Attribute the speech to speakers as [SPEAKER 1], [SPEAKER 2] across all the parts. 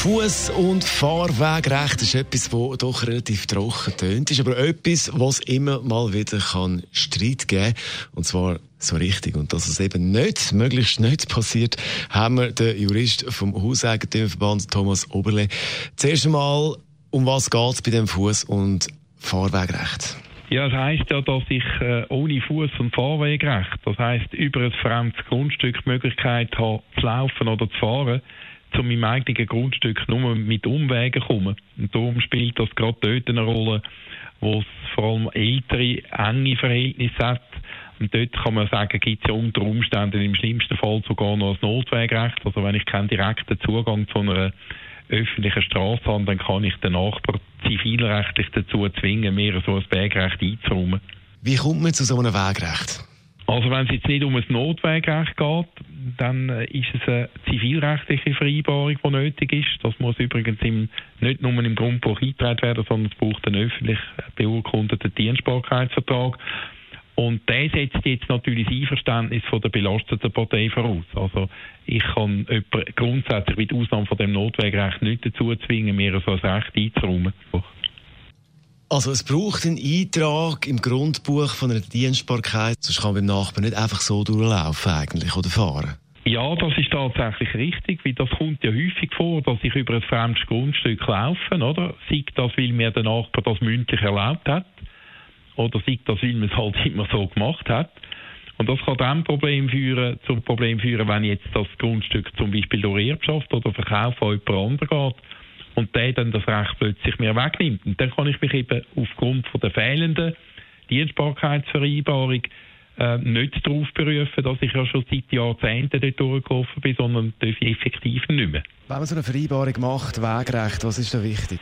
[SPEAKER 1] Fuß- und Fahrwegrecht ist etwas, das doch relativ trocken tönt, ist aber etwas, was immer mal wieder kann Streit geben Und zwar so richtig. Und dass es eben nicht, möglichst nicht passiert, haben wir den Jurist vom Hauseigentümerverband Thomas Oberle. Zuerst einmal, um was geht es bei dem Fuß- und Fahrwegrecht?
[SPEAKER 2] Ja, das heisst ja, dass ich äh, ohne Fuß- und Fahrwegrecht, das heisst über ein fremdes Grundstück die Möglichkeit habe, zu laufen oder zu fahren, zu meinem eigenen Grundstück nur mit Umwegen kommen. Und darum spielt das gerade dort eine Rolle, wo es vor allem ältere, enge Verhältnisse hat. Und dort kann man sagen, gibt es ja unter Umständen im schlimmsten Fall sogar noch ein Notwegrecht. Also wenn ich keinen direkten Zugang zu einer öffentlichen Straße habe, dann kann ich den Nachbar zivilrechtlich dazu zwingen, mir so ein Wegrecht einzuräumen.
[SPEAKER 1] Wie kommt man zu so einem Wegrecht?
[SPEAKER 2] Also wenn es jetzt nicht um ein Notwegrecht geht, dann äh, ist es eine zivilrechtliche Vereinbarung, die nötig ist. Das muss übrigens im, nicht nur im Grundbuch eingetragen werden, sondern es braucht einen öffentlich beurkundeten Dienstbarkeitsvertrag. Und der setzt jetzt natürlich das Einverständnis von der belasteten Partei voraus. Also ich kann jemanden grundsätzlich mit Ausnahme von dem Notwegrecht nicht dazu zwingen, mir so ein Recht einzuräumen.
[SPEAKER 1] Also es braucht einen Eintrag im Grundbuch von einer Dienstbarkeit, sonst kann man beim Nachbarn nicht einfach so durchlaufen eigentlich oder fahren.
[SPEAKER 2] Ja, das ist tatsächlich richtig, weil das kommt ja häufig vor, dass ich über ein fremdes Grundstück laufe, oder? Sei das, weil mir der Nachbar das mündlich erlaubt hat, oder sei das, weil man es halt immer so gemacht hat. Und das kann dann Problem führen, zum Problem führen, wenn jetzt das Grundstück zum Beispiel durch Erbschaft oder Verkauf an jemand anderen geht und der dann das Recht plötzlich mir wegnimmt. Und dann kann ich mich eben aufgrund von der fehlenden Dienstbarkeitsvereinbarung äh, nicht darauf berufen, dass ich ja schon seit Jahrzehnten dort durchgelaufen bin, sondern darf ich effektiv nicht mehr.
[SPEAKER 1] Wenn man so eine Vereinbarung macht, Wegrecht, was ist da wichtig?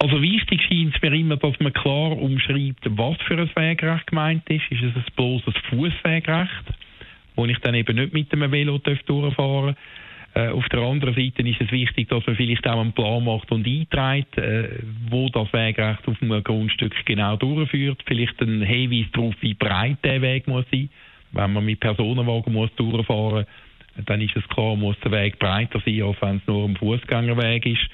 [SPEAKER 2] Also wichtig scheint es mir immer, dass man klar umschreibt, was für ein Wegrecht gemeint ist. Ist es ein bloßes Fußwegrecht, wo ich dann eben nicht mit dem Velo durchfahren darf? Äh, auf der anderen Seite ist es wichtig, dass man vielleicht auch einen Plan macht und einträgt, äh, wo das Wegrecht auf einem Grundstück genau durchführt. Vielleicht ein Hinweis darauf, wie breit der Weg muss sein. Wenn man mit Personenwagen muss durchfahren muss, dann ist es klar, muss der Weg breiter sein, als wenn es nur ein Fußgängerweg ist.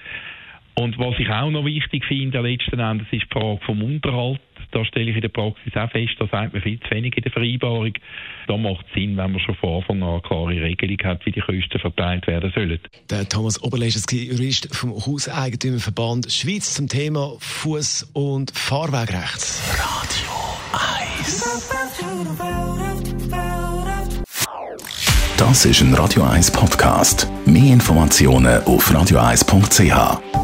[SPEAKER 2] Und was ich auch noch wichtig finde, letzten Endes, ist die Frage vom Unterhalt. Da stelle ich in der Praxis auch fest, da sagt man viel zu wenig in der Vereinbarung. Da macht es Sinn, wenn man schon von Anfang an eine klare Regelung hat, wie die Kosten verteilt werden sollen.
[SPEAKER 1] Der Thomas Oberlesch, Jurist vom Hauseigentümerverband Schweiz zum Thema Fuß- und Fahrwegrecht.
[SPEAKER 3] Radio 1 Das ist ein Radio 1 Podcast. Mehr Informationen auf radio1.ch.